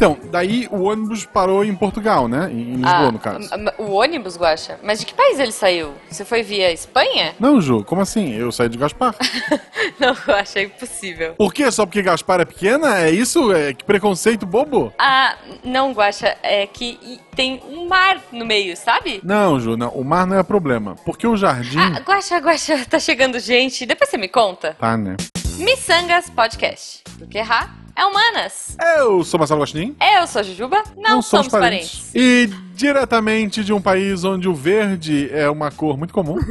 Então, daí o ônibus parou em Portugal, né? Em Lisboa, Ah, no caso. O ônibus, Guaxa? Mas de que país ele saiu? Você foi via Espanha? Não, Ju, como assim? Eu saí de Gaspar. Não, Guaxa, é impossível. Por quê? Só porque Gaspar é pequena? É isso? É que preconceito bobo? Ah, não, Guaxa, é que tem um mar no meio, sabe? Não, Ju, não. O mar não é problema. Porque o jardim. Ah, Guaxa, Guaxa, tá chegando gente. Depois você me conta. Tá, né? Missangas Podcast. Porque errar é humanas. Eu sou Marcelo Gostin. Eu sou a Jujuba, não, somos parentes. E diretamente de um país onde o verde é uma cor muito comum,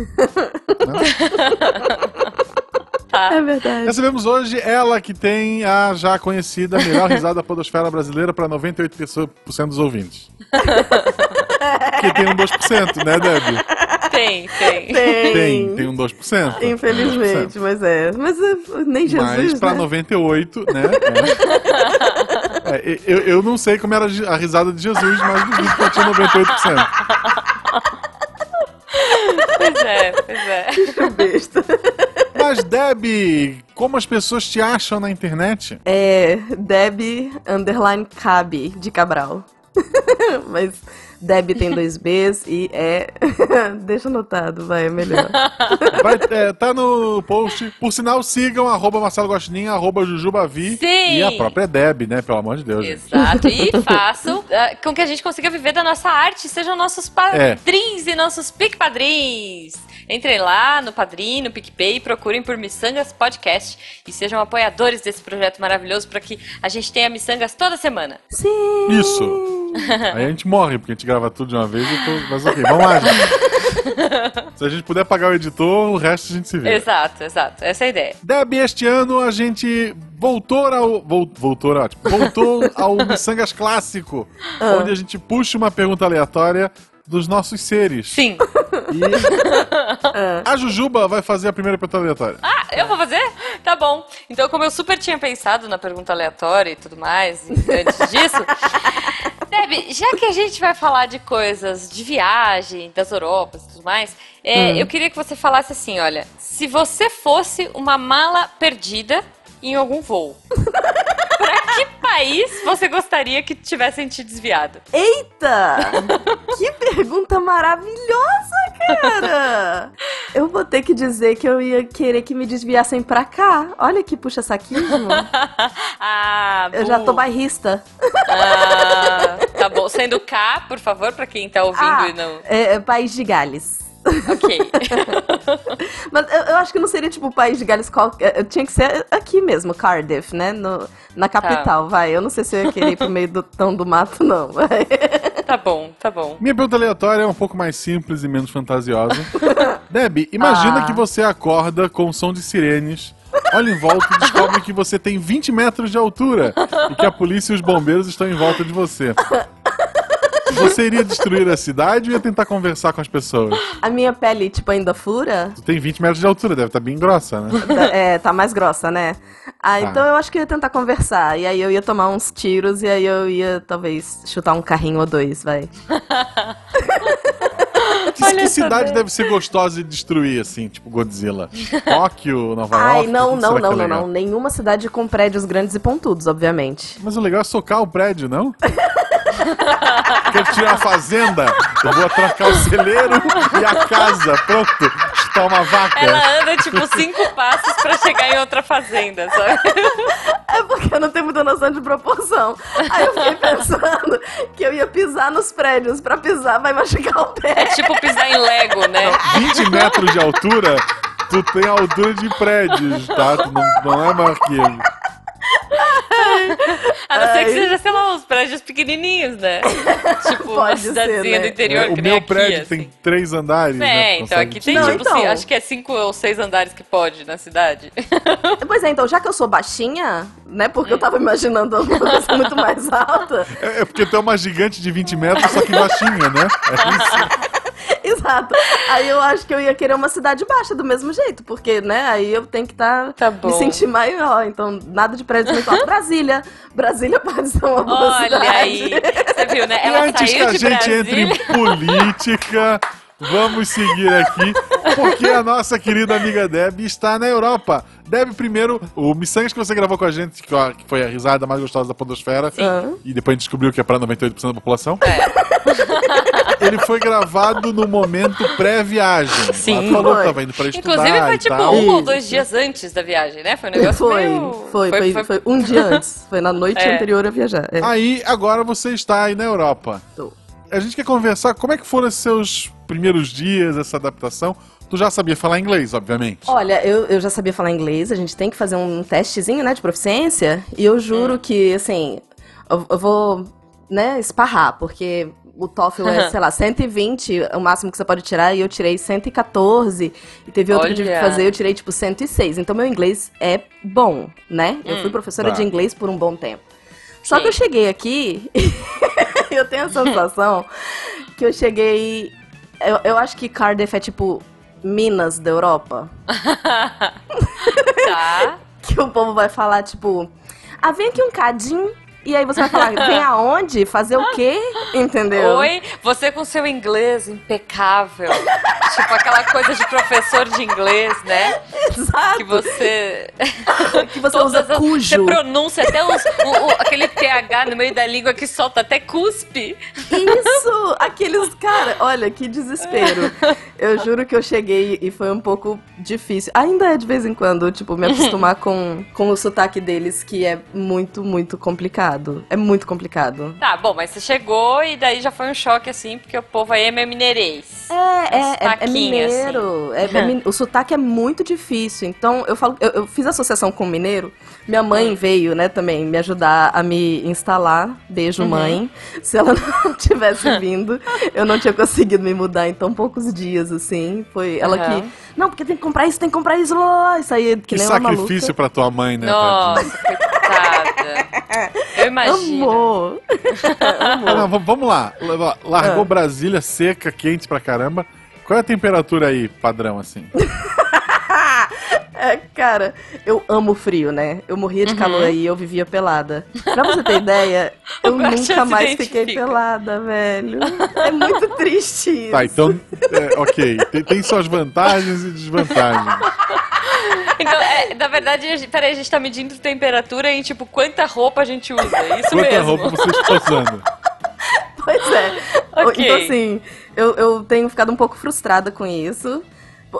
Tá. É verdade. recebemos hoje ela que tem a já conhecida melhor risada da podosfera brasileira para 98% dos ouvintes. que tem um 2%, né, Debbie? Tem, tem. Tem. Tem, tem um 2%. Infelizmente, mas é. Mas é, nem Jesus, Mas pra né? 98, né? É. É, eu, eu não sei como era a risada de Jesus, mas duvido que tinha 98%. Pois é, pois é. Besta. Mas, Debbie, como as pessoas te acham na internet? É Deb underline Cabe de Cabral. Mas Deb tem dois Bs e é. Deixa anotado, vai, é melhor. Vai, é, tá no post. Por sinal, sigam arroba Marcelo Gostin, arroba Jujubavi Sim. e a própria Deb, né? Pelo amor de Deus. gente. Exato. E faço ah, com que a gente consiga viver da nossa arte, sejam nossos É. padrinhos e nossos pic-padrinhos. Entrem lá no Padrim, no PicPay procurem por Missangas Podcast e sejam apoiadores desse projeto maravilhoso para que a gente tenha Missangas toda semana. Sim! Isso. Aí a gente morre, porque a gente grava tudo de uma vez e tô... Mas ok, vamos lá, gente. Se a gente puder pagar o editor, o resto a gente se vê. Exato, exato. Essa é a ideia. Deb, este ano a gente voltou ao. Vol, voltou, ótimo. Voltou ao Missangas clássico, onde a gente puxa uma pergunta aleatória dos nossos seres. Sim. E a Jujuba vai fazer a primeira pergunta aleatória. Ah, eu vou fazer? Tá bom. Então, como eu super tinha pensado na pergunta aleatória e tudo mais, e antes disso. Deb, já que a gente vai falar de coisas de viagem, das Europas e tudo mais, é, eu queria que você falasse assim: olha, se você fosse uma mala perdida em algum voo, pra que país você gostaria que tivessem te desviado? Eita! que pergunta maravilhosa, cara! Eu vou ter que dizer que eu ia querer que me desviassem pra cá. Olha que puxa saquismo. ah, Eu já tô bairrista. Ah, tá bom. Sendo K, por favor, pra quem tá ouvindo Ah, e não. é, é País de Gales. Ok. Mas eu, eu acho que não seria tipo o País de Gales qualquer. Tinha que ser aqui mesmo, Cardiff, né? No- na capital, vai. Eu não sei se eu ia querer ir pro meio do tão do mato, não. Vai. tá bom, tá bom. Minha pergunta aleatória é um pouco mais simples e menos fantasiosa. Deb, imagina Ah. que você acorda com o som de sirenes. Olha em volta e descobre que você tem 20 metros de altura e que a polícia e os bombeiros estão em volta de você. Você iria destruir a cidade ou ia tentar conversar com as pessoas? A minha pele, tipo, ainda fura. Tu tem 20 metros de altura, deve estar bem grossa, né? Tá- É, tá mais grossa, né? Ah, Tá. então eu acho que eu ia tentar conversar. E aí eu ia tomar uns tiros e aí eu ia, talvez, chutar um carrinho ou dois, vai. Que, Olha que cidade deve ser gostosa de destruir, assim, tipo Godzilla? Tóquio, Nova Ai, York? não, onde não, não, é não, legal? não. Nenhuma cidade com prédios grandes e pontudos, obviamente. Mas o legal é socar o prédio, não? Quero tirar a fazenda, eu vou atracar o celeiro e a casa, pronto, chutar uma vaca. Ela anda tipo cinco passos pra chegar em outra fazenda, sabe? É porque eu não tenho muita noção de proporção. Aí eu fiquei pensando que eu ia pisar nos prédios. Pra pisar vai machucar o É pé. tipo pisar em Lego, né? 20 metros de altura, tu tem a altura de prédios, tá? Tu não, não é maior que. A não ser que seja, sei lá, uns prédios pequenininhos, né? Tipo uma Pode ser, cidadezinha né? do interior, É, o que nem meu aqui, prédio assim. tem três andares, né? É, Tu então consegue aqui tem Não, tipo, então. assim, acho que é cinco ou seis andares que pode na cidade. Pois é, então, já que eu sou baixinha, né? Porque eu tava imaginando uma coisa muito mais alta. É, é porque tu é uma gigante de 20 metros, só que baixinha, né? É isso. Exato. Aí eu acho que eu ia querer uma cidade baixa do mesmo jeito, porque, né, aí eu tenho que estar Tá bom. me sentir maior. Então, nada de prédio muito alto. Brasília. Brasília pode ser uma boa Olha cidade. aí, você viu, né? E Ela antes que saiu a de gente Brasília. entre em política, Vamos seguir aqui, porque a nossa querida amiga Deb está na Europa. Deb, primeiro, o Missangas que você gravou com a gente, que ó, que foi a risada mais gostosa da podosfera, Ah. e depois a gente descobriu que é pra 98% da população. Ele foi gravado no momento pré-viagem. Sim. Ela falou que Foi. tava indo pra estudar Inclusive foi e tipo tal. um ou dois dias antes da viagem, né? Foi um negócio Foi, meio... foi, foi, foi, um dia antes. Foi na noite É. anterior a viajar. É. Aí, agora você está aí na Europa. Tô. A gente quer conversar como é que foram esses seus primeiros dias, essa adaptação. Tu já sabia falar inglês, obviamente. Olha, eu, eu já sabia falar inglês, a gente tem que fazer um testezinho, né, de proficiência, e eu juro que, assim, eu, eu vou, né, esparrar, porque o TOEFL é, sei lá, 120, o máximo que você pode tirar, e eu tirei 114, e teve outro que eu tive que Olha. fazer, eu tirei, tipo, 106. Então, meu inglês é bom, né? Eu fui professora Tá. de inglês por um bom tempo. Só Sim. que eu cheguei aqui, eu tenho a sensação que eu cheguei... Eu, eu acho que Cardiff é, tipo, Minas da Europa. Tá. que o povo vai falar, tipo, ah, vem aqui um cadinho. E aí você vai falar, vem aonde? Fazer o quê? Entendeu? Oi, você com seu inglês impecável. tipo aquela coisa de professor de inglês, né? Exato. Que você. Que você usa as- cujo. Você pronuncia até os- o- o- aquele TH no meio da língua que solta até cuspe. Isso! Aqueles, cara, olha, que desespero. Eu juro que eu cheguei e foi um pouco difícil. Ainda é de vez em quando, tipo, me acostumar com, com o sotaque deles, que é muito, muito complicado. É muito complicado. Tá, bom, mas você chegou e daí já foi um choque assim, porque o povo aí é meio mineirês. É, é, é, é mineiro. É- é min- o sotaque é muito difícil. Então, eu falo, eu, eu fiz associação com o mineiro. Minha mãe veio, né, também me ajudar a me instalar. Beijo, mãe. Se ela não tivesse vindo, eu não tinha conseguido me mudar em tão poucos dias, assim. Foi ela Aham. que. Não, porque tem que comprar isso, tem que comprar isso. lá, lá", E saía que, Que nem uma sacrifício maluca. pra tua mãe, né? Nossa. Eu imagino. Amor. Ah, não, vamos lá. Largou Ah. Brasília seca, quente pra caramba. Qual é a temperatura aí, padrão, assim? É, cara, eu amo frio, né? Eu morria Uhum. de calor aí, eu vivia pelada. Pra você ter ideia, eu nunca mais fiquei pelada, velho. É muito triste isso. Tá, então, é, ok. Tem, tem suas vantagens e desvantagens. Então, é, na verdade, a gente, peraí, a gente tá medindo temperatura em tipo quanta roupa a gente usa. é Isso Quanta mesmo. roupa você está usando? Pois é. Ok. Então, assim, eu, eu tenho ficado um pouco frustrada com isso.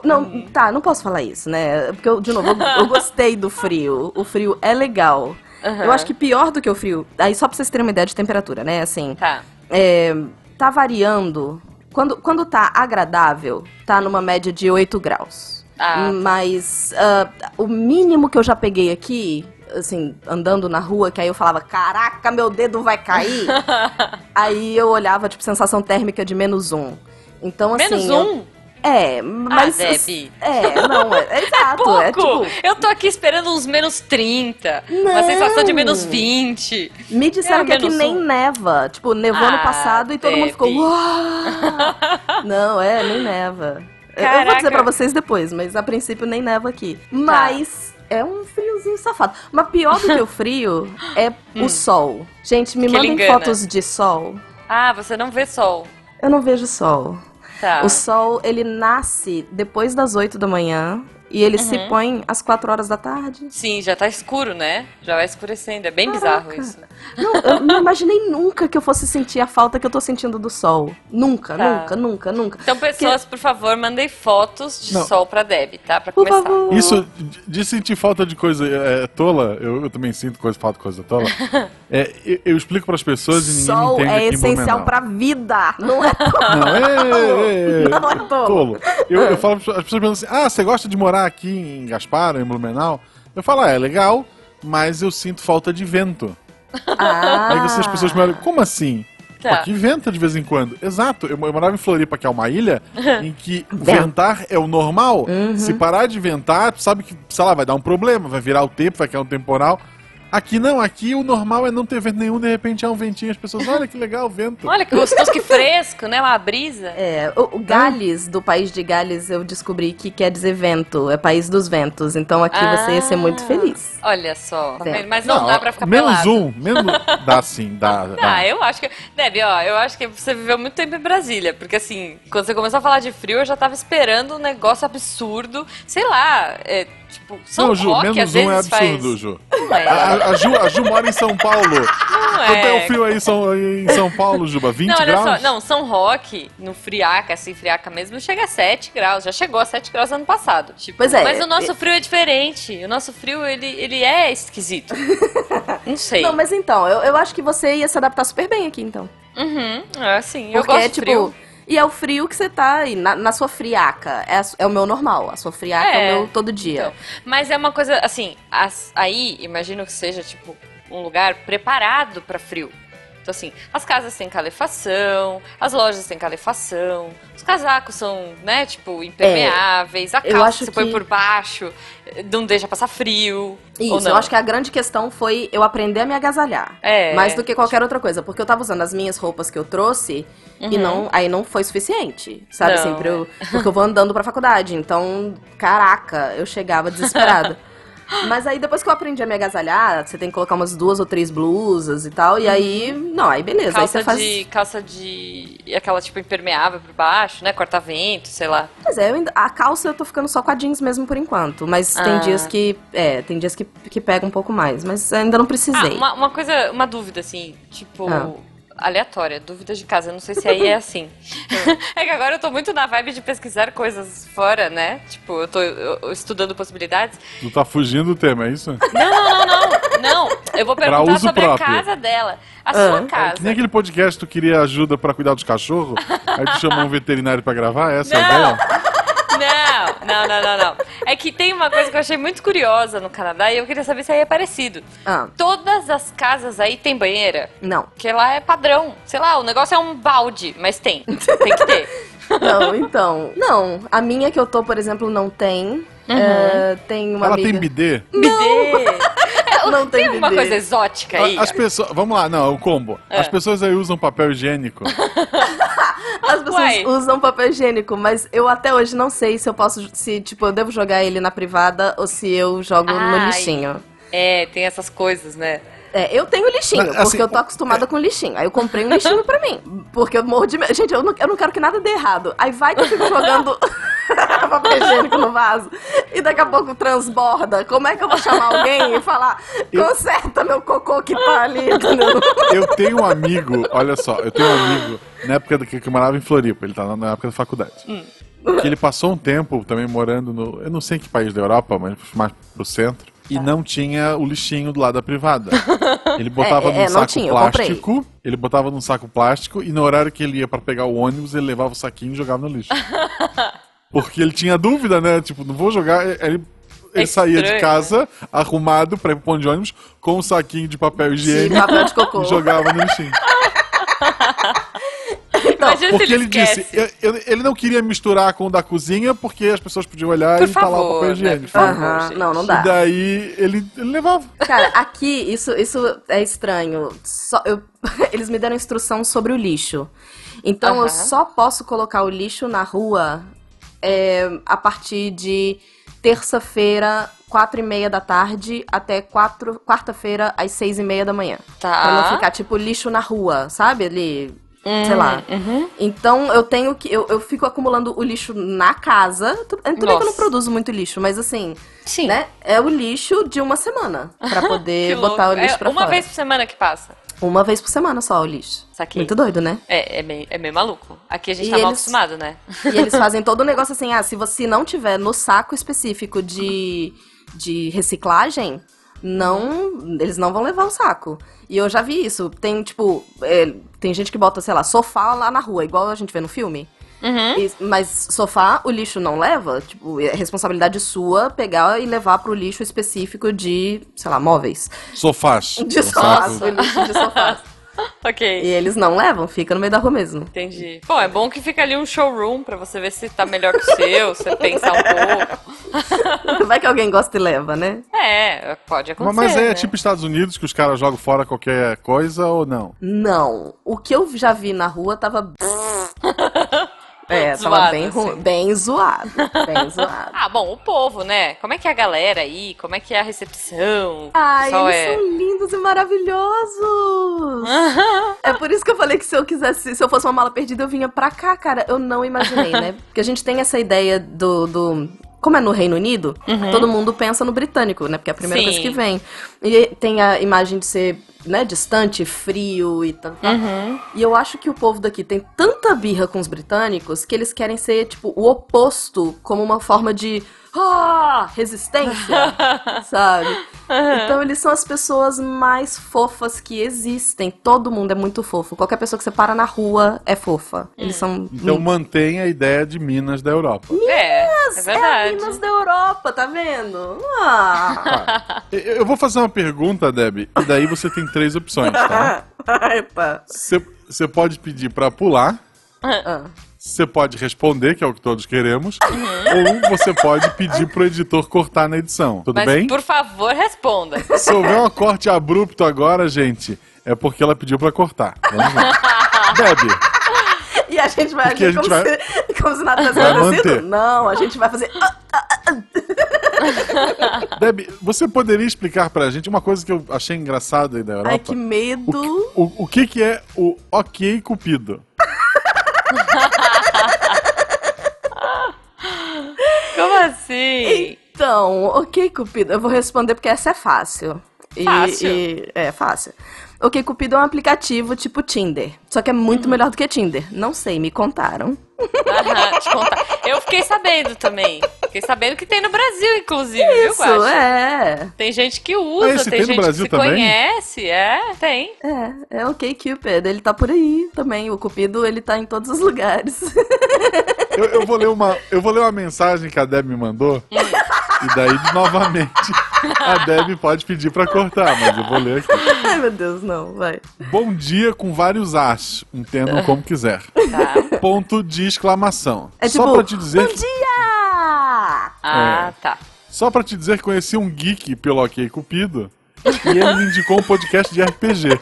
Não, Uhum. tá, não posso falar isso, né? Porque, eu, de novo, eu, eu gostei do frio. O frio é legal. Aham. Eu acho que pior do que o frio. Aí, só pra vocês terem uma ideia de temperatura, né? Assim, Tá. é, tá variando. Quando, quando tá agradável, tá numa média de 8 graus. Ah. Mas ah, o mínimo que eu já peguei aqui, assim, andando na rua, que aí eu falava, caraca, meu dedo vai cair. aí eu olhava, tipo, sensação térmica de menos um. Então, assim. Menos eu- um? É, mas. Debbie. É, não, é, é exato. Pouco! É tipo. Eu tô aqui esperando uns menos 30. Uma Não. sensação de menos 20. Me disseram É, que aqui nem um. neva. Tipo, nevou Ah, no passado e todo mundo ficou. Debbie. "Uau!" Não, é, nem neva. Eu- Eu vou Caraca. dizer pra vocês depois, mas a princípio nem neva aqui. Mas. É um friozinho safado. Mas pior do que o frio é o sol. Gente, me Hum. Que mandem engana. fotos de sol. Ah, você não vê sol. Eu não vejo sol. Tá. O sol, ele nasce depois das 8 da manhã e ele se Uhum. põe às 4 horas da tarde. Sim, já tá escuro, né? Já vai escurecendo. É bem bizarro isso. Não, eu não imaginei nunca que eu fosse sentir a falta que eu tô sentindo do sol. Nunca, Tá. nunca, nunca, nunca. Então, pessoas, por favor, mandem fotos de Não. sol pra Deb, tá? Pra Por começar. favor. Isso de- sentir falta de coisa é, tola, eu, eu também sinto coisa, falta de coisa tola. É, eu, eu explico pras pessoas e ninguém Sol entende é aqui em essencial pra vida, não é Não, é, é, é, Não é tolo. Eu, eu falo, as pessoas perguntam assim: ah, você gosta de morar aqui em Gaspar, em Blumenau? Eu falo, ah, é legal, mas eu sinto falta de vento. Ah. Aí você, as pessoas me olham, como assim? Tá. Pô, aqui venta de vez em quando. Exato, eu, eu morava em Floripa, que é uma ilha, em que Venta. ventar é o normal. Uhum. Se parar de ventar, tu sabe que, sei lá, vai dar um problema, vai virar o tempo, vai cair um temporal. Aqui não, aqui o normal é não ter vento nenhum, de repente há um ventinho, as pessoas, olha que legal o vento. Olha que gostoso, que fresco, né? Uma brisa. É, o, o Gales, do país de Gales, eu descobri que quer dizer vento, é país dos ventos. Então aqui você ia ser muito Ah, feliz. Olha só. É. Mas não, dá pra ficar menos pelado. um, menos dá sim, dá. dá. Ah, eu acho que. Deb, ó, eu acho que você viveu muito tempo em Brasília. Porque assim, quando você começou a falar de frio, eu já tava esperando um negócio absurdo. Sei lá, é, tipo, São Não, Ju, Roque, menos um é absurdo, faz. Ju. Não é. A, a Ju, a Ju mora em São Paulo. Não Quanto é o é. frio aí em São, em São Paulo, Juba? 20 Não, olha graus? só, não, São Roque, no friaca, assim, friaca mesmo, chega a 7 graus. Já chegou a 7 graus ano passado. Tipo, Pois é, Mas o nosso frio é diferente. O nosso frio, ele, ele é esquisito. Não sei. Não, mas então, eu, eu acho que você ia se adaptar super bem aqui, então. Uhum, é assim, eu Porque gosto é de tipo. frio. E é o frio que você tá aí, na, na sua friaca. É, a é o meu normal. A sua friaca é, É, o meu todo dia. Então, mas é uma coisa, assim, as- aí, imagino que seja, tipo, um lugar preparado pra frio. Então, assim, as casas têm calefação, as lojas têm calefação, os casacos são, né, tipo, impermeáveis, a eu calça você põe que- por baixo não deixa passar frio. Isso, não. eu acho que a grande questão foi eu aprender a me agasalhar. É. Mais do que qualquer outra coisa. Porque eu tava usando as minhas roupas que eu trouxe e não, aí não foi suficiente. Sabe Uhum. Não, assim, pra eu, porque eu vou andando pra faculdade. Então, caraca, eu chegava desesperada. Mas aí depois que eu aprendi a me agasalhar, você tem que colocar umas duas ou três blusas e tal. E aí, não, aí beleza. aí Calça você faz. de. Calça de. aquela tipo impermeável por baixo, né? Corta-vento, sei lá. Pois é, ainda- a calça eu tô ficando só com a jeans mesmo por enquanto. Mas tem Ah. dias que. É, tem dias que, que pega um pouco mais. Mas ainda não Ah, precisei. uma, uma coisa, uma dúvida, assim, tipo. Ah. Aleatória, dúvidas de casa. Eu não sei se aí é assim. é que agora eu tô muito na vibe de pesquisar coisas fora, né? Tipo, eu tô eu- eu estudando possibilidades. Tu tá fugindo do tema, é isso? Não, não, não, não. Não, eu vou perguntar uso sobre próprio. a casa dela. A Ah. sua Que nem casa. aquele podcast que tu queria ajuda pra cuidar dos cachorros, aí tu chamou um veterinário pra gravar, essa é a Não. ideia? Não, não, não, não. É que tem uma coisa que eu achei muito curiosa no Canadá e eu queria saber se aí é parecido. Ah, Todas as casas aí tem banheira. não. Porque lá é padrão. Sei lá, o negócio é um balde, mas tem. Tem que ter. Não, então. Não. A minha que eu tô, por exemplo, não tem. É, tem uma Ela amiga. tem bidê? Bidê. Não tem Tem uma coisa exótica aí. As pessoas. Vamos lá, não, é o combo. É. As pessoas aí usam papel higiênico. As pessoas Uai. usam papel higiênico, mas eu até hoje não sei se eu posso. Se, tipo, eu devo jogar ele na privada ou se eu jogo no Ai. lixinho. É, tem essas coisas, né? É, eu tenho lixinho, Mas, assim, porque eu tô acostumada com lixinho. Aí eu comprei um lixinho pra mim. Porque eu morro de medo. Gente, eu não, eu não quero que nada dê errado. Aí vai que eu fico jogando papel higiênico no vaso. E daqui a pouco transborda. Como é que eu vou chamar alguém e falar, conserta meu cocô que tá ali, entendeu? Eu tenho um amigo, olha só, eu tenho um amigo, na época que eu morava em Floripa, ele tá na época da faculdade. Hum. Que ele passou um tempo também morando no. Eu não sei em que país da Europa, mas mais pro centro. E Tá. não tinha o lixinho do lado da privada. Ele botava É, é, num não saco tinha, plástico. Ele botava num saco plástico e no horário que ele ia pra pegar o ônibus, ele levava o saquinho e jogava no lixo. Porque ele tinha dúvida, né? Tipo, não vou jogar. Ele, ele É saía de casa, arrumado pra ir pro ponto de ônibus, com um saquinho de papel De higiênico papel de cocô. e jogava no lixinho. Imagina se Porque ele ele esquece. disse, eu- eu- ele não queria misturar com o da cozinha, porque as pessoas podiam olhar Por e falar o papel né? higiênico. Por favor, Aham, gente. não, não E dá. daí ele, ele levava. Cara, aqui, isso, isso é estranho. Só, eu- eles me deram instrução sobre o lixo. Então Aham. eu só posso colocar o lixo na rua é, a partir de terça-feira, quatro e meia da tarde, até quarta-feira, às seis e meia da manhã. Tá. Pra não ficar, tipo, lixo na rua, sabe? Ali, sei lá. Uhum. Então eu tenho que. Eu, eu fico acumulando o lixo na casa. Tu- Tudo bem que eu não produzo muito lixo, mas assim, Sim. né? É o lixo de uma semana. Pra Que poder botar o lixo é pra uma fora. vez por semana que passa. Uma vez por semana só o lixo. Saquei. Muito doido, né? É, é meio, é meio maluco. Aqui a gente E tá mal eles- acostumado, né? E eles fazem todo o negócio assim, ah, se você não tiver no saco específico de, de reciclagem, não. Eles não vão levar o saco. E eu já vi isso. Tem, tipo, é, tem gente que bota, sei lá, sofá lá na rua, igual a gente vê no filme. Uhum. E- mas sofá, o lixo não leva? Tipo, é responsabilidade sua pegar e levar pro lixo específico de, sei lá, móveis. Sofás. De sofás, o lixo de sofás. Ok. E eles não levam, fica no meio da rua mesmo. Entendi. Bom, é bom que fica ali um showroom pra você ver se tá melhor que o seu, você pensar um pouco. Vai que alguém gosta e leva, né? É, pode acontecer. Mas é né? tipo Estados Unidos que os caras jogam fora qualquer coisa ou não? Não. O que eu já vi na rua tava. É, tava bem, assim. bem zoado. Bem zoado. Ah, bom, o povo, né? Como é que é a galera aí? Como é que é a recepção? Ai, eles é... são lindos e maravilhosos! é por isso que eu falei que se eu quisesse, se eu fosse uma mala perdida, eu vinha pra cá, cara. Eu não imaginei, né? Porque a gente tem essa ideia do. do- como é no Reino Unido, todo mundo pensa no britânico, né? Porque é a primeira Sim. coisa que vem. E tem a imagem de ser, né, distante, frio e tal. tal. E eu acho que o povo daqui tem tanta birra com os britânicos que eles querem ser, tipo, o oposto, como uma forma de. Ah, resistência, sabe? Então eles são as pessoas mais fofas que existem. Todo mundo é muito fofo. Qualquer pessoa que você para na rua é fofa. Eles são. Então mantém a ideia de Minas da Europa. É, é É a verdade. Minas da Europa, tá vendo? Ah. Eu eu vou fazer uma pergunta, Deb, e daí você tem três opções, tá? Você pode pedir pra pular, Ah. você pode responder, que é o que todos queremos, ou você pode pedir pro editor cortar na edição. Tudo Mas, bem? por favor, responda. Se houver um corte abrupto agora, gente, é porque ela pediu pra cortar. Vamos lá. Deb, E a gente vai Porque agir gente como, vai- se, como se nada tivesse acontecido? Não, a gente vai fazer. Ah, Deb, você poderia explicar pra gente uma coisa que eu achei engraçada aí da Europa? Ai, que medo. O, o que que é o ok cupido? Como assim? Então, ok, Cupido, eu vou responder porque essa é fácil. E- Fácil? e- é, fácil. Ok, Cupido é um aplicativo tipo Tinder. Só que é muito Uhum. melhor do que Tinder. Não sei, me contaram. Aham, te contar. Eu fiquei sabendo também. Fiquei sabendo que tem no Brasil, inclusive, viu, Isso, é. Tem gente que usa, Ah, esse tem, tem no gente Brasil que se também? conhece. É, tem. É, é ok, Cupid. Ele tá por aí também. O Cupido, ele tá em todos os lugares. Eu, eu vou ler uma, eu vou ler uma mensagem que a Deb me mandou. e daí, novamente, a Deb pode pedir pra cortar, mas eu vou ler aqui. Ai, meu Deus, não, vai. Bom dia com vários as. Entendam como quiser. Tá. Ponto de exclamação. É Só tipo, pra te dizer bom que, dia! Ah, tá. só pra te dizer que conheci um geek pelo OK Cupido e ele me indicou um podcast de RPG.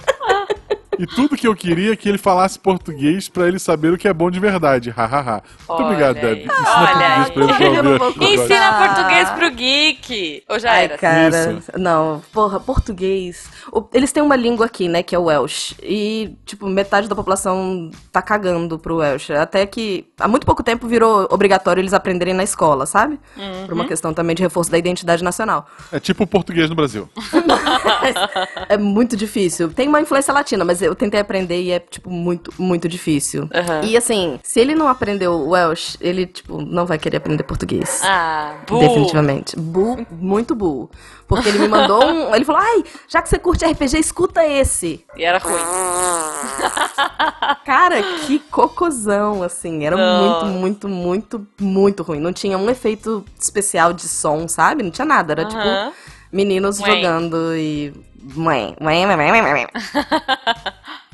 E tudo que eu queria é que ele falasse português pra ele saber o que é bom de verdade. Hahaha. Muito Olha obrigado. Deb. Ensina Olha português pra ele pra ouvir. Ensina português pro geek. Ou já Ai, era? cara. Isso. Não, porra, português. O- eles têm uma língua aqui, né, que é o Welsh. E, tipo, metade da população tá cagando pro Welsh. Até que há muito pouco tempo virou obrigatório eles aprenderem na escola, sabe? Por uma questão também de reforço da identidade nacional. É tipo o português no Brasil. É muito difícil. Tem uma influência latina, mas eu tentei aprender e é, tipo, muito, muito difícil. Aham. E assim, se ele não aprendeu Welsh, ele, tipo, não vai querer aprender português. Ah, bu. Definitivamente. Bu, muito bu. Porque ele me mandou um. Ele falou: ai, já que você curte RPG, escuta esse. E era ruim. Cara, que cocôzão, assim. Era Não. muito, muito, muito, muito ruim. Não tinha um efeito especial de som, sabe? Não tinha nada. Era Aham. tipo meninos Ué. jogando e. Ué, ué, ué, ué, ué, ué.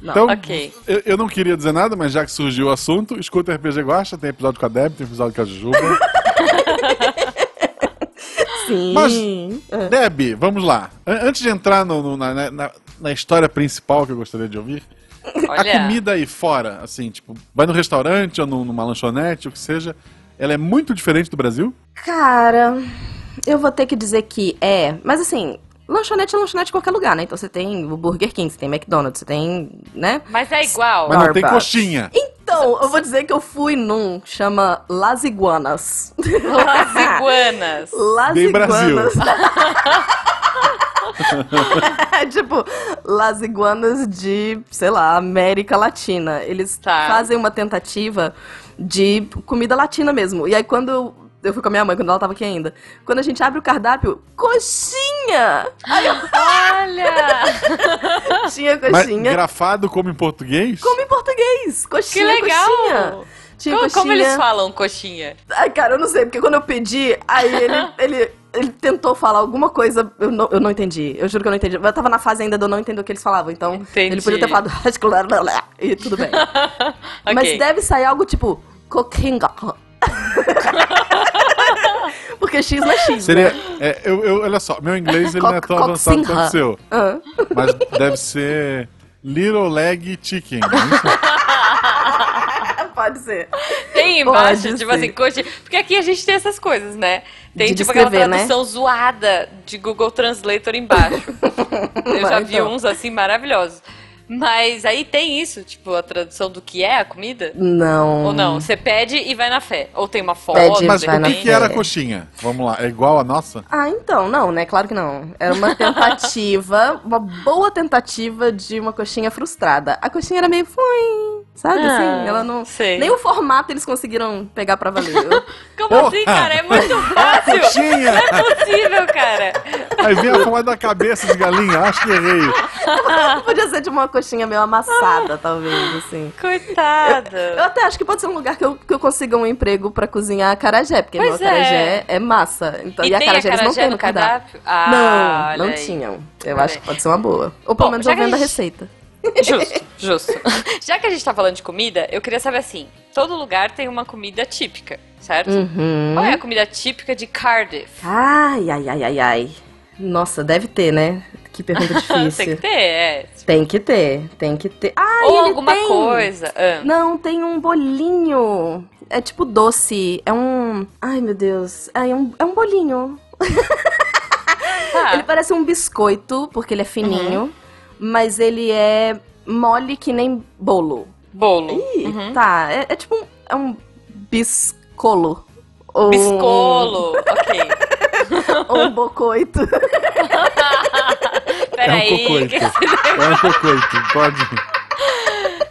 Não. Então, Ok. eu, eu não queria dizer nada, mas já que surgiu o assunto, escuta o RPG Guacha, tem episódio com a Deb, tem episódio com a Jujuba. Sim. Mas- Deb, vamos lá. An- antes de entrar no- no- na, na- na história principal que eu gostaria de ouvir, a Olha. comida aí fora, assim, tipo, vai no restaurante ou num- numa lanchonete, o que seja, ela é muito diferente do Brasil? Cara, eu vou ter que dizer que é. Mas assim, lanchonete é lanchonete em qualquer lugar, né? Então você tem o Burger King, você tem McDonald's, você tem. né? Mas é igual. Mas não tem coxinha. Então, eu vou dizer que eu fui num que chama Las Iguanas. Las iguanas. Las Bem Brasil. Iguanas. É tipo, Las Iguanas de, sei lá, América Latina. Eles Tá. fazem uma tentativa de comida latina mesmo. E aí quando eu, fui com a minha mãe, quando ela tava aqui ainda, quando a gente abre o cardápio, coxinha! Aí eu Olha! tinha Mas coxinha. grafado como em português? Como em português! Que Coxinha, legal! coxinha! Tinha Como, coxinha. como eles falam coxinha? Ai, cara, eu não sei, porque quando eu pedi, aí ele, ele ele tentou falar alguma coisa, eu não, eu não entendi. Eu juro que eu não entendi. Eu tava na fase ainda de eu não entender o que eles falavam, então Entendi. ele podia ter falado e tudo bem. Ok. Mas deve sair algo tipo Kokinga. Porque X não é X. Seria. Né? é, eu, eu- olha só, meu inglês ele não é tão avançado quanto o seu. Ah. Mas deve ser Little Leg Chicken. é isso? Pode ser. Tem embaixo, Pode tipo ser. assim, coxa. Porque aqui a gente tem essas coisas, né? Tem De tipo descrever, aquela né? tradução zoada de Google Translator embaixo. Eu já vi então. uns assim maravilhosos. Mas aí tem isso, tipo, a tradução do que é a comida? Não. Ou não? Você pede e vai na fé. Ou tem uma foto, Pede Mas o que, que era a coxinha? Vamos lá, é igual a nossa? Ah, então, não, né? Claro que não. Era uma tentativa, uma boa tentativa de uma coxinha frustrada. A coxinha era meio fluim, sabe? Ah, assim, ela não. sei. Nem o formato eles conseguiram pegar pra valer. Eu- Como Porra! assim, cara? É muito fácil! Coxinha! Não é possível, cara! Aí vem a forma da cabeça de galinha, acho que errei. Podia ser de uma coxinha meio amassada, talvez, assim. Coitada! Eu até acho que pode ser um lugar que eu, que eu consiga um emprego pra cozinhar acarajé, porque Pois meu acarajé é. é, massa. Então, E e, tem acarajé eles não têm no cardápio. Ah, não, não aí. tinham. Eu acho aí. que pode ser uma boa. Ou Bom, pelo menos já eu a vendo a gente- receita. Justo, justo. Já que a gente tá falando de comida, eu queria saber assim: todo lugar tem uma comida típica, certo? Uhum. Qual é a comida típica de Cardiff? Ai, ai, ai, ai, ai. Nossa, deve ter, né? Que pergunta difícil. tem que ter, é. Tem que ter, tem que ter. Ah, Ou alguma tem. coisa. Ah, Não, tem um bolinho. É tipo doce. É um. Ai, meu Deus. É um, é um bolinho. tá. Ele parece um biscoito, porque ele é fininho. Mas ele é mole que nem bolo. Bolo. Ih, Uhum. tá. É, é tipo um. É um biscolo. Ou Biscolo, ok. Um, ou um bocoito. É um Peraí. cocoito. que- É um cocoito, pode.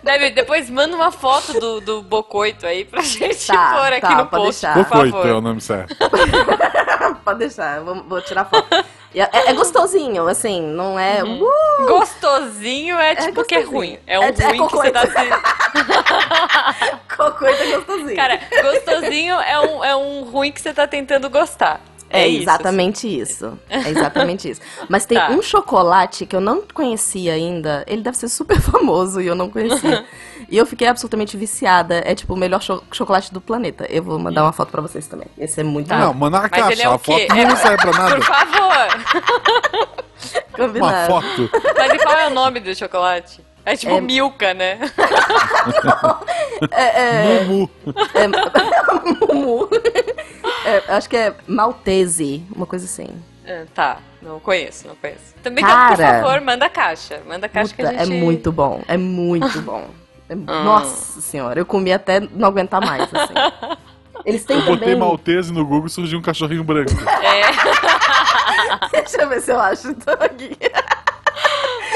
Deve, depois manda uma foto do, do bocoito aí pra gente Tá, pôr aqui tá, no post, deixar. por favor. é o nome certo. Pode deixar, vou, vou tirar foto. É, é gostosinho, assim, não é. Uhum. Uh, Gostosinho é tipo que é gostosinho. ruim. É um É- é ruim que você tá se... cocoito é gostosinho. Cara, gostosinho é um, é um ruim que você tá tentando gostar. É, É, isso. exatamente isso. É exatamente isso. Mas tem Tá. um chocolate que eu não conhecia ainda. Ele deve ser super famoso e eu não conhecia. e eu fiquei absolutamente viciada. É tipo o melhor cho- chocolate do planeta. Eu vou mandar uma foto pra vocês também. Esse é muito Tá. Não, manda na caixa. é o a foto quê? não É- serve pra Por nada. favor! Uma combinado. foto. Mas e qual é o nome do chocolate? É tipo É- Milka, né? Mumu. É, Mumu. É, acho que é Maltese, uma coisa assim. Ah, tá, não conheço, não conheço. Também, Cara. então, por favor, manda caixa. Manda a caixa Puta, que a gente... É muito bom, é muito bom. É- Ah. Nossa senhora, eu comi até não aguentar mais, assim. Eles têm Eu botei também... Maltese no Google e surgiu um cachorrinho branco. É, Deixa eu ver se eu acho então aqui.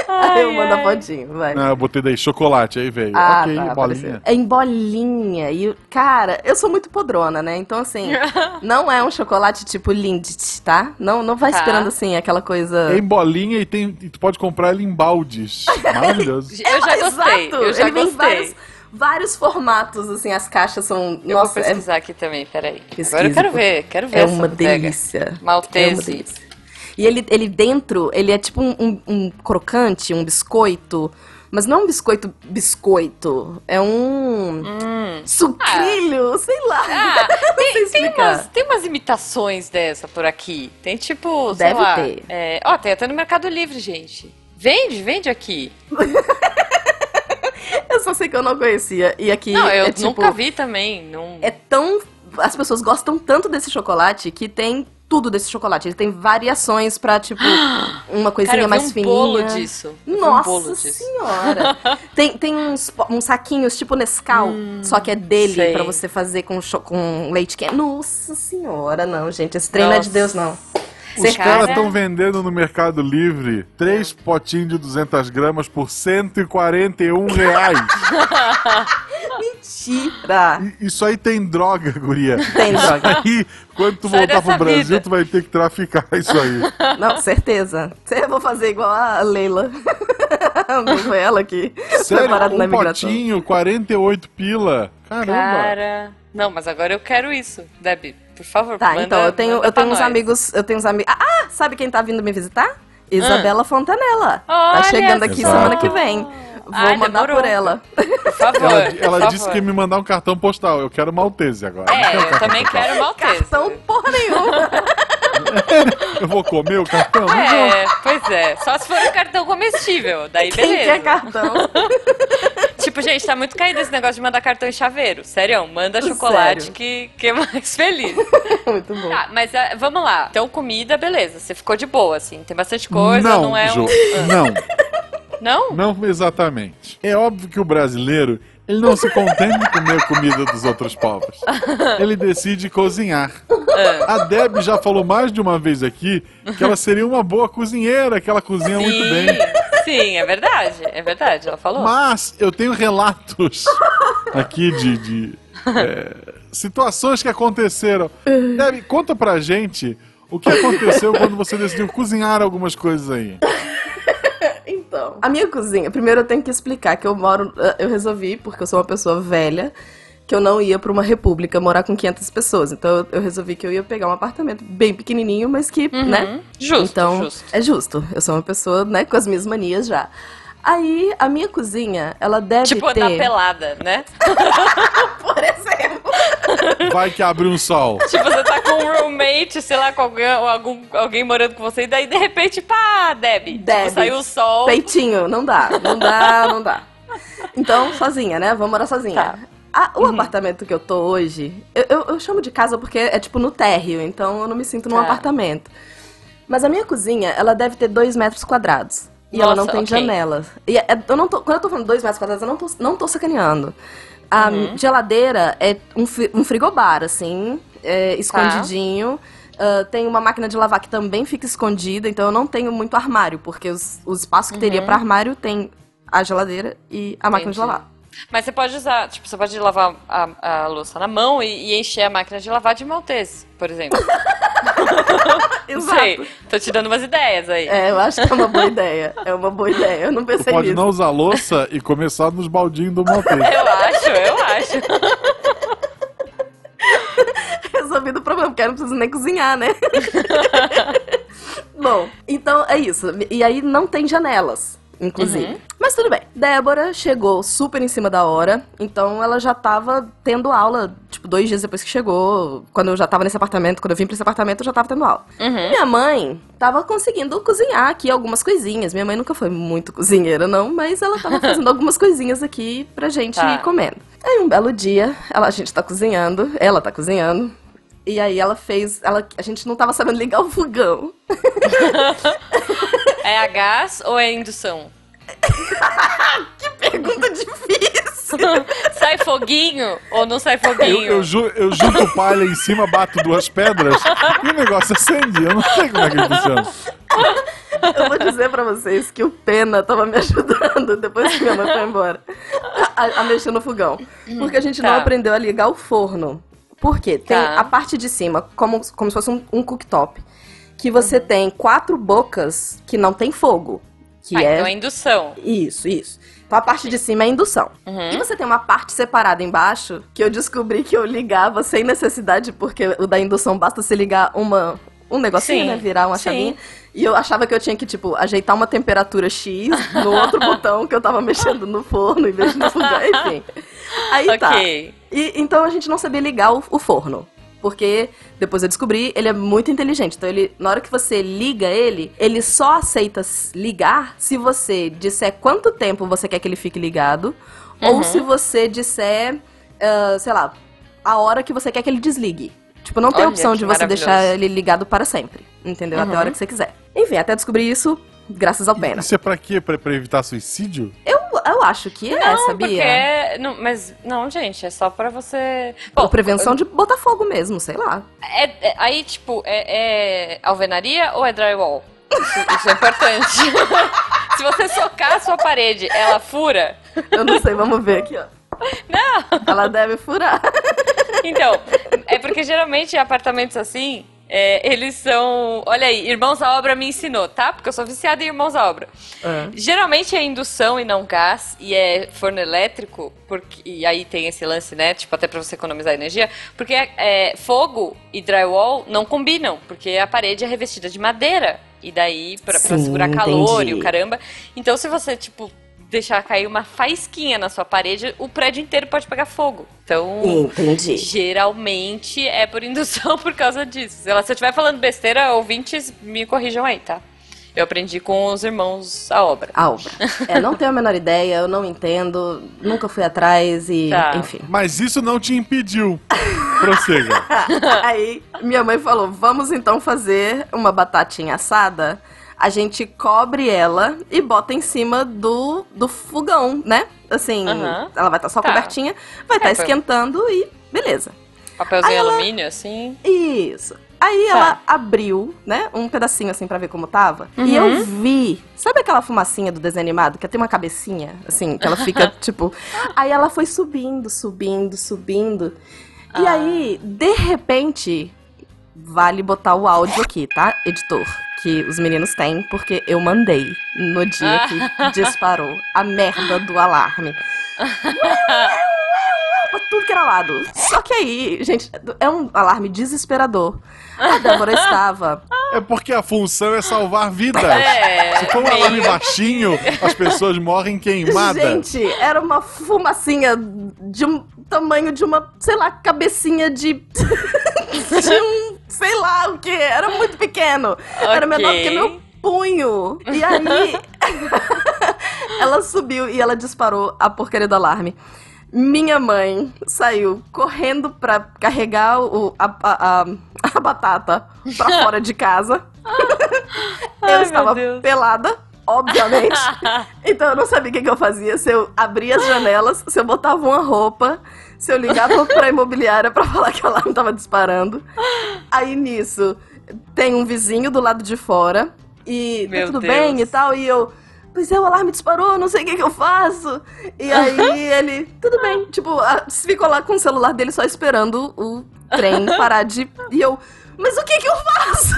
Aí eu mando a fotinho, vai. Não, eu botei daí chocolate, aí veio. Ah, ok, tá, bolinha. apareceu. É em bolinha. E, cara, eu sou muito podrona, né? Então, assim, não é um chocolate tipo Lindt, tá? Não, não vai Tá. esperando, assim, aquela coisa... É em bolinha e, tem, e tu pode comprar ele em baldes. Maravilhoso. eu já gostei, Exato. eu já Ele gostei. vários, vários formatos, assim, as caixas são... Eu Nossa, vou é, pesquisar aqui também, peraí. Pesquise, Agora eu quero ver, quero ver é essa uma delícia. É uma Maltese. delícia. E ele, ele dentro, ele é tipo um, um- um crocante, um biscoito... Mas não é um biscoito biscoito, é um Hum. sucrilho, sei lá. Ah, não sei tem, tem, umas, tem umas imitações dessa por aqui. Tem tipo, Deve lá. ter. é, ó, tem até no Mercado Livre, gente. Vende, vende aqui. Eu só sei que eu não conhecia. E aqui não, eu é tipo. nunca vi também. Não... É tão. As pessoas gostam tanto desse chocolate que tem tudo desse chocolate. Ele tem variações pra, tipo, uma coisinha Cara, eu vi mais um fininha. bolo disso. Nossa um bolo disso. senhora! tem tem uns, uns saquinhos tipo Nescau, só que é dele Hum, sei. pra você fazer com, com leite quente. Nossa senhora, não, gente. Esse trem não é de. Deus, não. Os Cara. caras estão vendendo no Mercado Livre três potinhos de 200 gramas por 141 reais. Mentira! Isso aí tem droga, guria. Tem droga. Aí, quando tu Sai voltar pro Brasil, vida. tu vai ter que traficar isso aí. Não, certeza. Eu vou fazer igual a Leila. Foi ela que Sério, preparado na um imigração. potinho, 48 pila. Caramba. Cara. Não, mas agora eu quero isso, Debbie. Por favor, Tá, manda- então eu tenho, eu tenho uns nós. amigos. Eu tenho uns amigos. Ah, sabe quem tá vindo me visitar? Isabela Fontanella. Olha tá chegando aqui só. semana que vem. Vou Ai, mandar demorou. por ela. Por favor. Ela, ela por disse favor. que ia me mandar um cartão postal. Eu quero Maltese agora. É, eu também postal. quero maltese. Cartão porra nenhuma. Eu vou comer o cartão? É, pois é. Só se for um cartão comestível. Daí Quem beleza. quer cartão? Tipo, gente, tá muito caído esse negócio de mandar cartão em chaveiro. Sério, manda chocolate Sério. que, que é mais feliz. Muito bom. Tá, mas ah, vamos lá. Então, comida, beleza. Você ficou de boa, assim. Tem bastante coisa, não, não, é Jo, um. não, Não? não exatamente. É óbvio que o brasileiro, ele não se contenta em comer a comida dos outros povos. Ele decide cozinhar. Ah. A Deb já falou mais de uma vez aqui que ela seria uma boa cozinheira, que ela cozinha muito Sim, bem. sim, é verdade. É verdade, ela falou. Mas eu tenho relatos aqui de, de, é, situações que aconteceram. Deb, conta pra gente o que aconteceu quando você decidiu cozinhar algumas coisas aí. Então, a minha cozinha, primeiro eu tenho que explicar que eu moro, eh, eu resolvi, porque eu sou uma pessoa velha, que eu não ia pra uma república morar com 500 pessoas. Então eu- resolvi que eu ia pegar um apartamento bem pequenininho, mas que, né? Uhum. Justo, então, justo. é justo. Eu sou uma pessoa, né, com as minhas manias já. Aí, a minha cozinha, ela deve Tipo, ter... andar pelada, né? Por exemplo. Vai que abre um sol. Tipo, você tá com um roommate, sei lá, com alguém, algum, alguém morando com você, e daí de repente, pá, Deb. Deb. Tipo, saiu o sol. Peitinho, não dá, não dá, não dá. Então, sozinha, né? Vamos morar sozinha. Tá. Ah, o apartamento que eu tô hoje, eu, eu- eu chamo de casa porque é tipo no térreo, então eu não me sinto num Tá. apartamento. Mas a minha cozinha, ela deve ter dois metros quadrados. E ela não Nossa, tem ok. janelas. E é- eu não tô, quando eu tô falando dois metros quadrados, eu não tô, não tô sacaneando. A Uhum. geladeira é um, um frigobar, assim, é, Tá. escondidinho. Ah, tem uma máquina de lavar que também fica escondida, então eu não tenho muito armário, porque os, o espaço que teria pra armário tem a geladeira e a máquina de Uhum. Lavar. Mas você pode usar, tipo, você pode lavar a, a louça na mão e, e encher a máquina de lavar de maltese, por exemplo. Não sei. Tô te dando umas ideias aí. É, eu acho que é uma boa ideia. É uma boa ideia. Eu não Tu pensei pode nisso. não usar louça e começar nos baldinhos do Maltese. Eu acho, eu acho. Resolvido o problema, porque eu não preciso nem cozinhar, né? Bom, então é isso. E aí não tem janelas, inclusive. Uhum. Mas tudo bem. Débora chegou super em cima da hora, então ela já tava tendo aula, tipo, dois dias depois que chegou. Quando eu já tava nesse apartamento, quando eu vim pra esse apartamento, eu já tava tendo aula. Uhum. Minha mãe tava conseguindo cozinhar aqui algumas coisinhas. Minha mãe nunca foi muito cozinheira, não, mas ela tava fazendo algumas coisinhas aqui pra gente Tá. ir comendo. Aí um belo dia, ela, a gente tá cozinhando, ela tá cozinhando. E aí ela fez. Ela, a gente não tava sabendo ligar o fogão. É a gás ou é indução? Pergunta difícil. sai foguinho ou não sai Eu, foguinho? eu, ju- eu junto palha em cima, bato duas pedras e o negócio acende. Eu não sei como é que funciona. Eu vou dizer pra vocês que o Pena tava me ajudando depois que minha mãe foi embora a, a mexer no fogão. Porque a gente não tá. aprendeu a ligar o forno. Por quê? Tem Tá. a parte de cima, como, como se fosse um, um cooktop, que você tem quatro bocas que não tem fogo. Que Ah, é... então é indução. Isso, isso. Então a parte de cima é indução. Uhum. E você tem uma parte separada embaixo, que eu descobri que eu ligava sem necessidade, porque o da indução basta você ligar uma, um negocinho, Sim, né? Virar uma sim. chavinha. E eu achava que eu tinha que, tipo, ajeitar uma temperatura X no outro botão que eu tava mexendo no forno em vez de no fogão. Enfim. Aí tá. Ok. E, então a gente não sabia ligar o, o forno. Porque depois eu descobri, ele é muito inteligente. Então ele, na hora que você liga ele, ele só aceita ligar se você disser quanto tempo você quer que ele fique ligado, ou se você disser, ah, sei lá, a hora que você quer que ele desligue. Tipo, não tem Olha, opção de você deixar ele ligado para sempre. Entendeu? Até a hora que você quiser. Enfim, até descobrir isso, graças ao Pena. Isso é pra quê? Pra, pra evitar suicídio? Eu, eu acho que é, Não, sabia? porque... é- Não, mas, não, gente, é só pra você... Por prevenção de botar fogo mesmo, sei lá. É, é- aí, tipo, é, é alvenaria ou é drywall? Isso, isso é importante. Se você socar a sua parede, ela fura. Eu não sei, vamos ver aqui, ó. Não! Ela deve furar. Então, é porque geralmente apartamentos assim, é, eles são. Olha aí, Irmãos à Obra me ensinou, tá? Porque eu sou viciada em Irmãos à Obra. É. Geralmente é indução e não gás, e é forno elétrico, porque, e aí tem esse lance, né? Tipo, até pra você economizar energia, porque é, fogo e drywall não combinam, porque a parede é revestida de madeira. E daí, pra, pra Sim, segurar calor entendi. e o caramba. Então, se você, tipo, deixar cair uma faísquinha na sua parede, o prédio inteiro pode pegar fogo. Então. Entendi. Geralmente é por indução por causa disso. Se eu estiver falando besteira, ouvintes me corrijam aí, tá? Eu aprendi com os irmãos a obra. A obra. É, não tenho a menor ideia, eu não entendo, nunca fui atrás e, Tá. enfim. Mas isso não te impediu. Prossiga. Aí minha mãe falou: vamos então fazer uma batatinha assada. A gente cobre ela e bota em cima do, do fogão, né? Assim, ela vai estar só Tá. cobertinha, vai estar É, esquentando e beleza. Papelzinho Aí ela- alumínio, assim. Isso. Aí Tá. ela abriu, né, um pedacinho assim pra ver como tava. E Uhum. eu vi, sabe aquela fumacinha do desenho animado que tem uma cabecinha, assim, que ela fica tipo. Aí ela foi subindo, subindo, subindo. E Ah. aí, de repente, vale botar o áudio aqui, tá, editor? Que os meninos têm, porque eu mandei no dia que disparou a merda do alarme. pra tudo que era lado. Só que aí, gente, é um alarme desesperador. A Débora estava. É porque a função é salvar vidas. É, Se for um alarme baixinho, as pessoas morrem queimadas. Gente, era uma fumacinha de um tamanho de uma, sei lá, cabecinha de. de um. Sei lá o que. Era muito pequeno. Era menor que meu punho. E aí. ela subiu e ela disparou a porcaria do alarme. Minha mãe saiu correndo pra carregar o, a, a, a, a batata pra fora de casa. Ai, eu estava pelada, obviamente. então eu não sabia o que, que eu fazia. Se eu abria as janelas, se eu botava uma roupa, se eu ligava pra imobiliária pra falar que o alarme tava disparando. Aí nisso, tem um vizinho do lado de fora. E tá tudo Deus. bem e tal. E eu. Pois é, o alarme disparou, não sei o que, que eu faço. E aí ele, tudo bem. Tipo, ficou lá com o celular dele só esperando o trem parar de. E eu, mas o que que eu faço?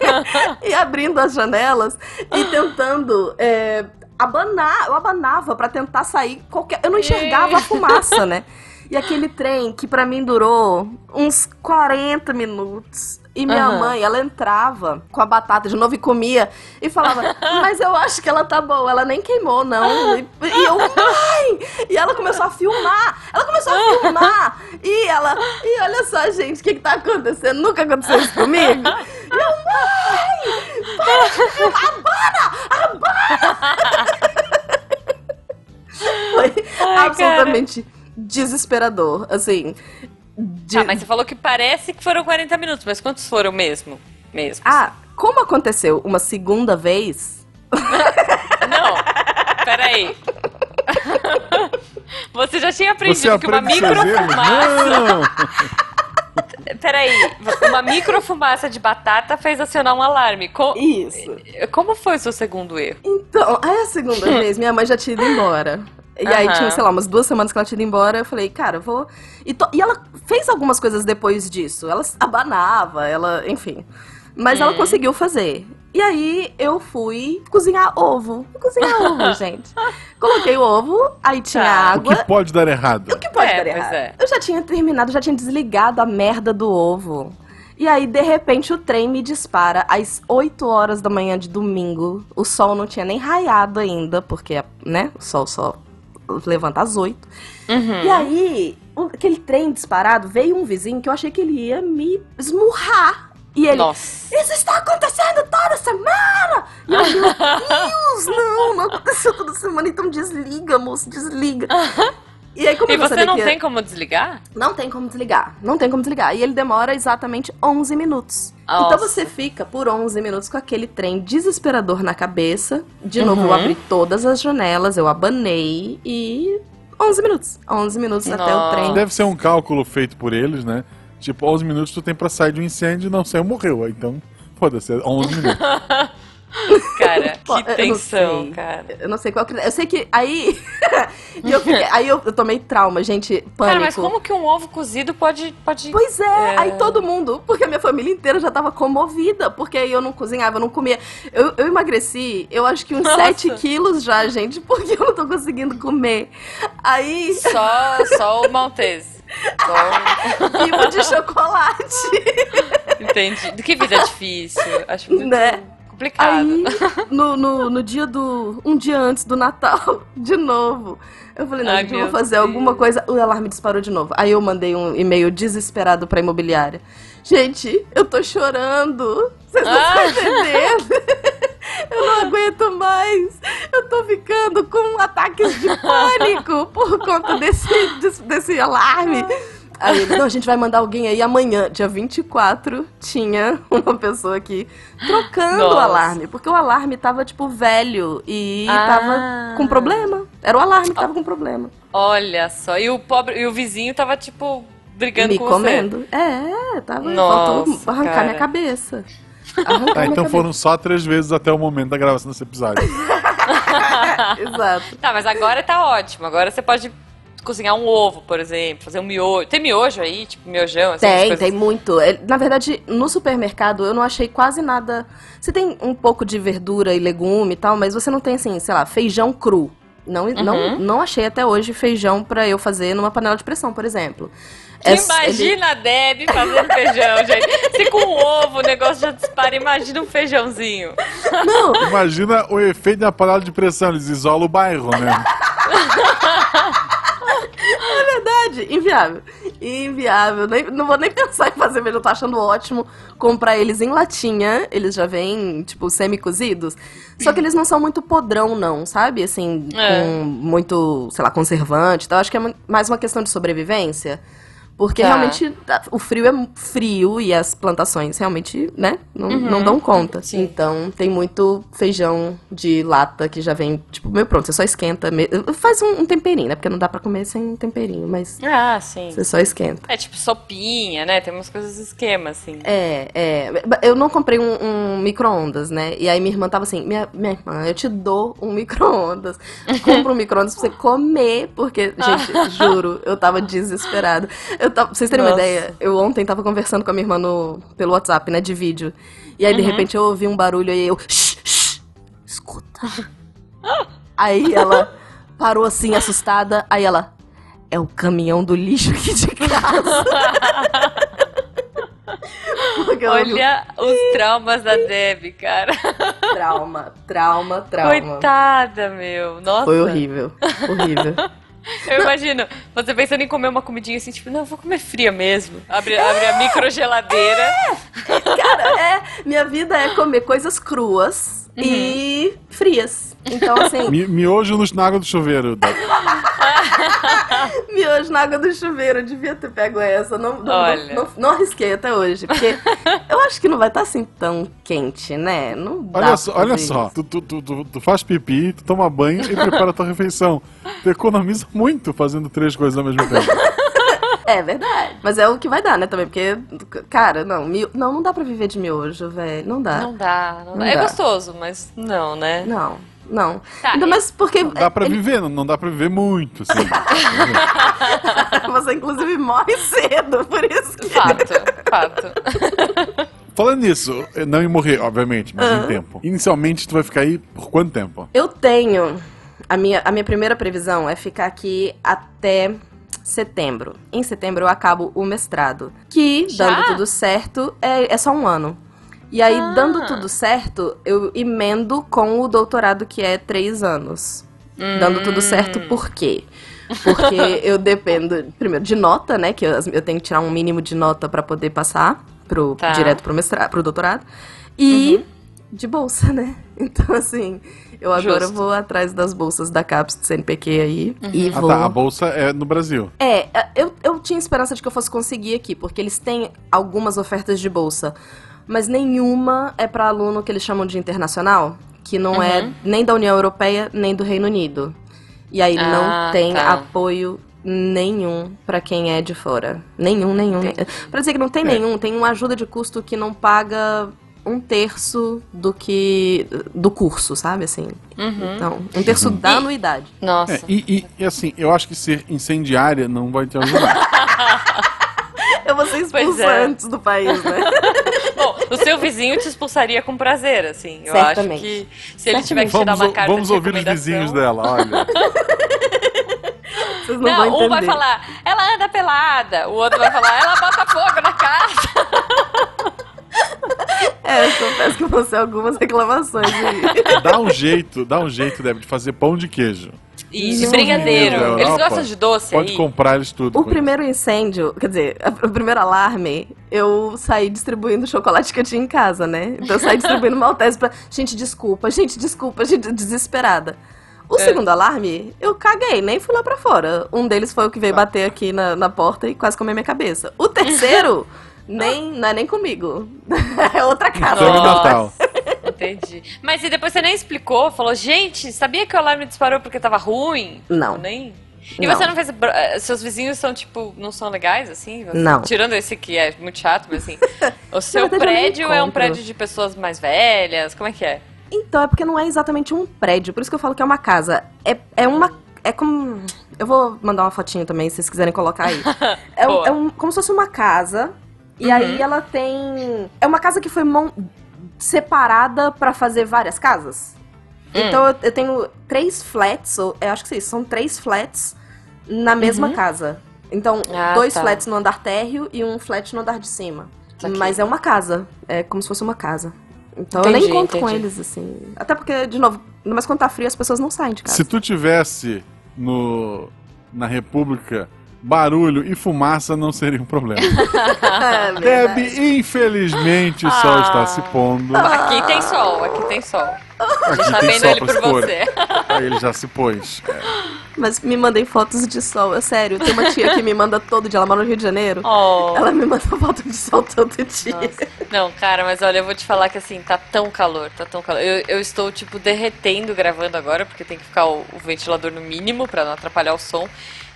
e abrindo as janelas e tentando é, abanar. Eu abanava pra tentar sair qualquer. Eu não enxergava a fumaça, né? E aquele trem que pra mim durou uns 40 minutos. E minha Aham. mãe, ela entrava com a batata de novo e comia e falava: Mas eu acho que ela tá boa, ela nem queimou, não. E, e eu, mãe! E ela começou a filmar. Ela começou a filmar. E ela, e olha só, gente, o que, que tá acontecendo? Nunca aconteceu isso comigo. E eu, mãe! Para de filmar! Abana! Abana! Foi Ai, absolutamente desesperador. Assim. de- Ah, mas você falou que parece que foram 40 minutos, mas quantos foram mesmo? Mesmo. Ah, como aconteceu uma segunda vez, Não, peraí. Você já tinha Você aprendido que uma microfumaça. Não! Peraí, uma microfumaça de batata fez acionar um alarme. Co- Isso. Como foi o seu segundo erro? Então, aí a segunda vez, minha mãe já tinha ido embora. E aí Aham. tinha, sei lá, umas duas semanas que ela tinha ido embora. Eu falei, cara, eu vou. E, to- e ela fez algumas coisas depois disso. Ela abanava, ela, enfim. Mas Hum. ela conseguiu fazer. E aí eu fui cozinhar ovo. Cozinhar ovo, gente. Coloquei o ovo, aí tinha Tá. O água. que pode dar errado? O que pode É, dar errado? é. Eu já tinha terminado, já tinha desligado a merda do ovo. E aí, de repente, o trem me dispara às 8 horas da manhã de domingo. O sol não tinha nem raiado ainda, porque, né, o sol só levanta às 8. Uhum. E aí, o- aquele trem disparado, veio um vizinho que eu achei que ele ia me esmurrar. E ele, Nossa. isso está acontecendo toda semana! E eu, meu Deus, não, não aconteceu toda semana, então desliga, moço, desliga. E aí, como E você não que... tem como desligar? Não tem como desligar, não tem como desligar. E ele demora exatamente 11 minutos. Nossa. Então você fica por 11 minutos com aquele trem desesperador na cabeça. De novo, Uhum. eu abri todas as janelas, eu abanei e... 11 minutos. 11 minutos até o Nossa. trem. Deve ser um cálculo feito por eles, né? Tipo, 11 minutos tu tem pra sair de um incêndio e não saiu, morreu. Então, foda-se, é 11 minutos. Cara, que eu tensão, sei. cara. Eu não sei qual. Eu sei que aí... eu fiquei- aí eu, eu tomei trauma, gente, pânico. Cara, mas como que um ovo cozido pode. pode... Pois é, É. aí todo mundo, porque a minha família inteira já tava comovida, porque aí eu não cozinhava, eu não comia. Eu, eu emagreci, eu acho que uns Nossa. 7 quilos já, gente, porque eu não tô conseguindo comer. Aí, Só, só o Maltese. Só... vivo de chocolate. Entendi. Que vida difícil. Acho muito Né? Complicado. Aí, no, no, no dia do. Um dia antes do Natal, de novo. Eu falei, não, Ai, eu vou fazer Deus. alguma coisa. O alarme disparou de novo. Aí eu mandei um e-mail desesperado pra imobiliária. Gente, eu tô chorando. Vocês não Ah. estão entendendo. Eu não aguento mais. Eu tô ficando com ataques de pânico por conta desse, desse, desse alarme. Aí ele, não, a gente vai mandar alguém aí amanhã, dia 24, tinha uma pessoa aqui trocando o Nossa. alarme, porque o alarme tava, tipo, velho e Ah. tava com problema. Era o alarme que tava com problema. Olha só. E o pobre. E o vizinho tava, tipo, brigando Me com comendo. É, tava. Nossa, faltou arrancar cara. minha cabeça. Arrancar minha então cabeça. foram só três vezes até o momento da gravação desse episódio. Exato. você. Tá, mas agora tá ótimo. Agora você pode cozinhar um ovo, por exemplo. Fazer um miojo. Tem miojo aí? Tipo, miojão? Assim, Tem, coisas- tem muito. É, Na verdade, no supermercado eu não achei quase nada. Você tem um pouco de verdura e legume e tal, mas você não tem assim, sei lá, feijão cru. Não, não, Uhum. não achei até hoje feijão pra eu fazer numa panela de pressão, por exemplo. É- ele- Imagina a Deb fazendo feijão, gente. Se com um ovo o negócio já dispara, imagina um feijãozinho. Não, Imagina o efeito da panela de pressão, eles isolam o bairro, né? é verdade. Inviável. Inviável. Nem- não vou nem pensar em fazer mesmo. Eu tô achando ótimo comprar eles em latinha. Eles já vêm, tipo, semi-cozidos. Só que eles não são muito podrão, não, sabe? Assim, É. com muito, sei lá, conservante e tal. Acho que é mais uma questão de sobrevivência. Porque Tá. realmente tá, o frio é frio e as plantações realmente, né, não, não dão conta. Uhum. Sim. Então tem muito feijão de lata que já vem, tipo, meio pronto. Você só esquenta. me- Faz um, um temperinho, né? Porque não dá pra comer sem temperinho, mas Ah, sim. você só esquenta. É tipo sopinha, né? Tem umas coisas esquema, assim. É, é. Eu não comprei um, um micro-ondas, né? E aí minha irmã tava assim, minha, minha irmã, eu te dou um micro-ondas. Compra um micro-ondas pra você comer, porque, gente, juro, eu tava desesperada. Tava, pra vocês terem uma Nossa. ideia, eu ontem tava conversando com a minha irmã no, pelo WhatsApp, né, de vídeo. E aí, de Uhum. repente, eu ouvi um barulho e eu, shh, shh, escuta. aí ela parou assim, assustada, aí ela, é o caminhão do lixo aqui de casa. Olha os traumas da Deb, cara. Trauma, trauma, trauma. Coitada, meu. Nossa. Foi horrível, horrível. Eu imagino você pensando em comer uma comidinha assim, tipo, não, eu vou comer fria mesmo. Abre, abre a microgeladeira. Cara, é, minha vida é comer coisas cruas e frias. Então, assim, Mi- Miojo no- na água do chuveiro. da- miojo na água do chuveiro, eu devia ter pego essa. Não, não, Olha. não, não, não arrisquei até hoje, porque eu acho que não vai estar assim tão quente, né? Não dá Olha só, olha só. Tu, tu, tu, tu- tu faz pipi, tu toma banho e prepara a tua refeição. Tu economiza muito fazendo três coisas ao mesmo tempo. É verdade. Mas é o que vai dar, né, também, porque, cara, não, mio... não, não dá pra viver de miojo, velho. Não dá. Não dá, não, Não dá. É dá. gostoso, mas não, né? Não, não. Tá, Ainda mais porque Dá pra ele- viver, não, não dá pra viver muito, assim. você, inclusive, morre cedo, por isso que... Fato, fato. Falando nisso, não em morrer, obviamente, mas em tempo. Inicialmente, tu vai ficar aí por quanto tempo? Eu tenho. A minha, a minha primeira previsão é ficar aqui até setembro. Em setembro eu acabo o mestrado. Que, Já? dando tudo certo, é, é só um ano. E aí, Ah. dando tudo certo, eu emendo com o doutorado, que é três anos. Dando tudo certo, Hum. por quê? Porque eu dependo, primeiro, de nota, né? Que eu, eu tenho que tirar um mínimo de nota pra poder passar pro, Tá. direto pro, mestrado, pro doutorado. E de bolsa, né? Então, assim, eu agora Justo. vou atrás das bolsas da CAPES do CNPq aí. E Ah vou. tá, a bolsa é no Brasil. É, eu, eu tinha esperança de que eu fosse conseguir aqui, porque eles têm algumas ofertas de bolsa, mas nenhuma é para aluno que eles chamam de internacional, que não é Uhum. nem da União Europeia nem do Reino Unido. E aí Ah, não tem tá. apoio nenhum pra quem é de fora. Nenhum, nenhum. Pra dizer que não tem É. nenhum, tem uma ajuda de custo que não paga um terço do que. do curso, sabe? Assim. Então, um terço da E- anuidade. Nossa. É, e, e- e, assim, eu acho que ser incendiária não vai te ajudar. Eu vou ser expulsa é. antes do país, né? Bom, o seu vizinho te expulsaria com prazer, assim. Eu Certamente. acho que se ele tiver que te dar uma carta vamos de ouvir os vizinhos dela, olha. Vocês não, Não, vão entender. um vai falar, ela anda pelada. O outro vai falar, ela bota fogo na casa. É, eu confesso que vão ser algumas reclamações aí. Dá um jeito, dá um jeito, Deb, de fazer pão de queijo. E de Não. brigadeiro. Da Eles Europa, gostam de doce Pode aí? comprar eles tudo. O primeiro incêndio, quer dizer, o primeiro alarme, eu saí distribuindo o chocolate que eu tinha em casa, né? Então eu saí distribuindo maltese pra. Gente, desculpa, gente, desculpa, gente, desesperada. O É. segundo alarme, eu caguei, nem fui lá pra fora. Um deles foi o que veio bater aqui na, na porta e quase comeu minha cabeça. O terceiro, nem, não é nem comigo. É outra casa. É Nossa. Natal. Entendi. Mas e depois você nem explicou? Falou, gente, sabia que o alarme disparou porque tava ruim? Não. Nem? E Não. você não fez. eh, Seus vizinhos são, tipo, não são legais, assim? Você- Não. Tirando esse que é muito chato, mas assim. O seu nem prédio é um prédio de pessoas mais velhas? Como é que é? Então, é porque não é exatamente um prédio, por isso que eu falo que é uma casa. É, é uma. É como. Eu vou mandar uma fotinho também, se vocês quiserem colocar aí. É, um- é um, como se fosse uma casa. E aí ela tem. É uma casa que foi mon- separada pra fazer várias casas. Então eu, eu tenho três flats, ou eu acho que sim, são três flats na mesma casa. Então, Ah, dois tá. flats no andar térreo e um flat no andar de cima. Saquei. Mas é uma casa. É como se fosse uma casa. Então eu Entendi, nem conto com entendi. eles, assim. Até porque, de novo, mas quando tá frio as pessoas não saem de casa. Se tu tivesse no, na República, barulho e fumaça não seria um problema. É Deb, infelizmente, o sol Ah. está se pondo. Aqui tem sol, aqui tem sol. A gente Aqui tá tem vendo sol ele pra por pôr. você. Aí ele já se pôs. É. Mas me mandem fotos de sol, é sério. Tem uma tia que me manda todo dia, ela mora no Rio de Janeiro. Oh. Ela me manda foto de sol todo dia. Nossa. Não, cara, mas olha, eu vou te falar que assim, tá tão calor, tá tão calor. Eu, eu estou, tipo, derretendo gravando agora, porque tem que ficar o, o ventilador no mínimo pra não atrapalhar o som.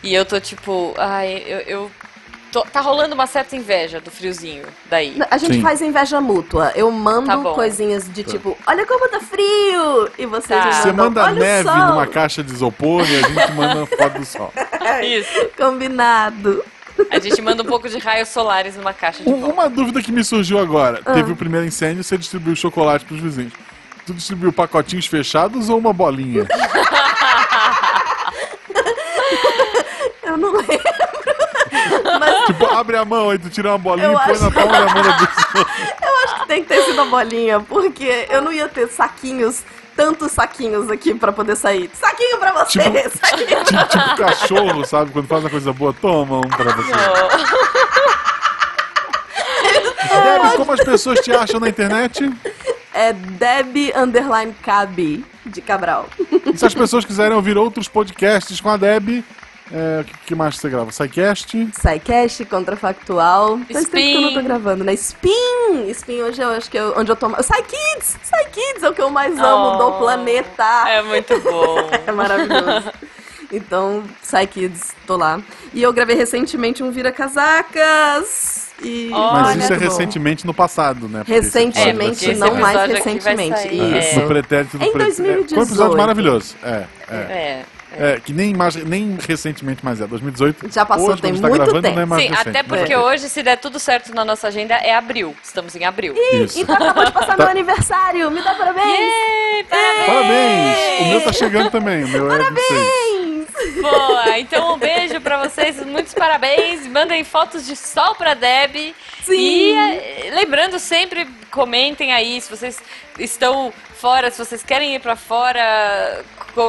E eu tô, tipo, ai, eu. eu tô- tá rolando uma certa inveja do friozinho daí. A gente Sim. faz inveja mútua. Eu mando Tá coisinhas de tipo, olha como tá frio! E vocês Tá. Você mandam, manda olha o neve sol. numa caixa de isopor e a gente manda foto do sol. Isso. Combinado. A gente manda um pouco de raios solares numa caixa de Um- volta. Uma dúvida que me surgiu agora. Ah. Teve o primeiro incêndio, você distribuiu chocolate pros vizinhos. Tu distribuiu pacotinhos fechados ou uma bolinha? Eu não lembro. Mas tipo, abre a mão aí, tu tira uma bolinha Eu e põe acho- na palma da mão da pessoa. eu acho que tem que ter sido a bolinha, porque eu não ia ter saquinhos, tantos saquinhos aqui pra poder sair. Saquinho pra você! Tipo- saquinho. Tipo, tipo cachorro, sabe? Quando faz uma coisa boa, toma um pra você. Deb, como as pessoas te acham na internet? É Deb Underline Cabe de Cabral. E se as pessoas quiserem ouvir outros podcasts com a Deb, é, o que, que mais você grava? SciCast? SciCast, Contrafactual. Faz tempo que eu não tô Spin. gravando, né? Spin! Spin hoje eu acho que é onde eu tô mais. SciKids! SciKids é o que eu mais amo Oh. do planeta. É muito bom. É maravilhoso. Então, SciKids, tô lá. E eu gravei recentemente um Vira Casacas. E. Mas isso é muito bom. recentemente no passado, né? Porque Recentemente, esse não mais recentemente. sair, É, Isso. No pretérito do Em pretérito. 2018. Foi um episódio maravilhoso. É, é. É. É, que nem, mais, nem recentemente mais é. 2018. Já passou, hoje, tem tá muito gravando, tempo. Não é mais Sim, recente, até porque ok. hoje, se der tudo certo na nossa agenda, é abril. Estamos em abril. Isso. Então acabou de passar Tá. meu aniversário. Me dá parabéns! Yay, parabéns! Parabéns! O meu tá chegando também. O meu é 26. Boa! Então um beijo pra vocês, muitos parabéns. Mandem fotos de sol pra Deb. Sim. E eh, lembrando sempre, comentem aí se vocês estão fora, se vocês querem ir pra fora,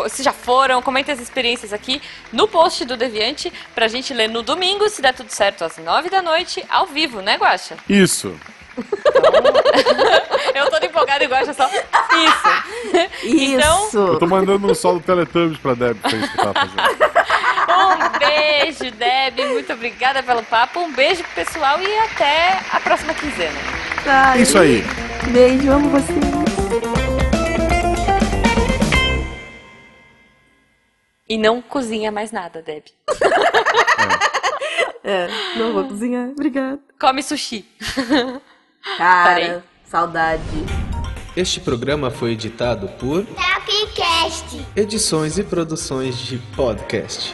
se já foram, comentem as experiências aqui no post do Deviante pra gente ler no domingo, se der tudo certo, às nove da noite, ao vivo, né, Guaxa? Isso. Eu tô empolgada e Guaxa só. Isso! Então, Isso! Eu tô mandando um sol do Teletubbies pra Deb. Foi isso que tava fazendo. Um beijo, Deb. Muito obrigada pelo papo. Um beijo pro pessoal e até a próxima quinzena. Ai, Isso aí. Beijo, amo você. E não cozinha mais nada, Deb. É, não vou cozinhar. Obrigada. Come sushi. Cara, Parei. Saudade. Este programa foi editado por Tapcast. Edições e Produções de Podcast.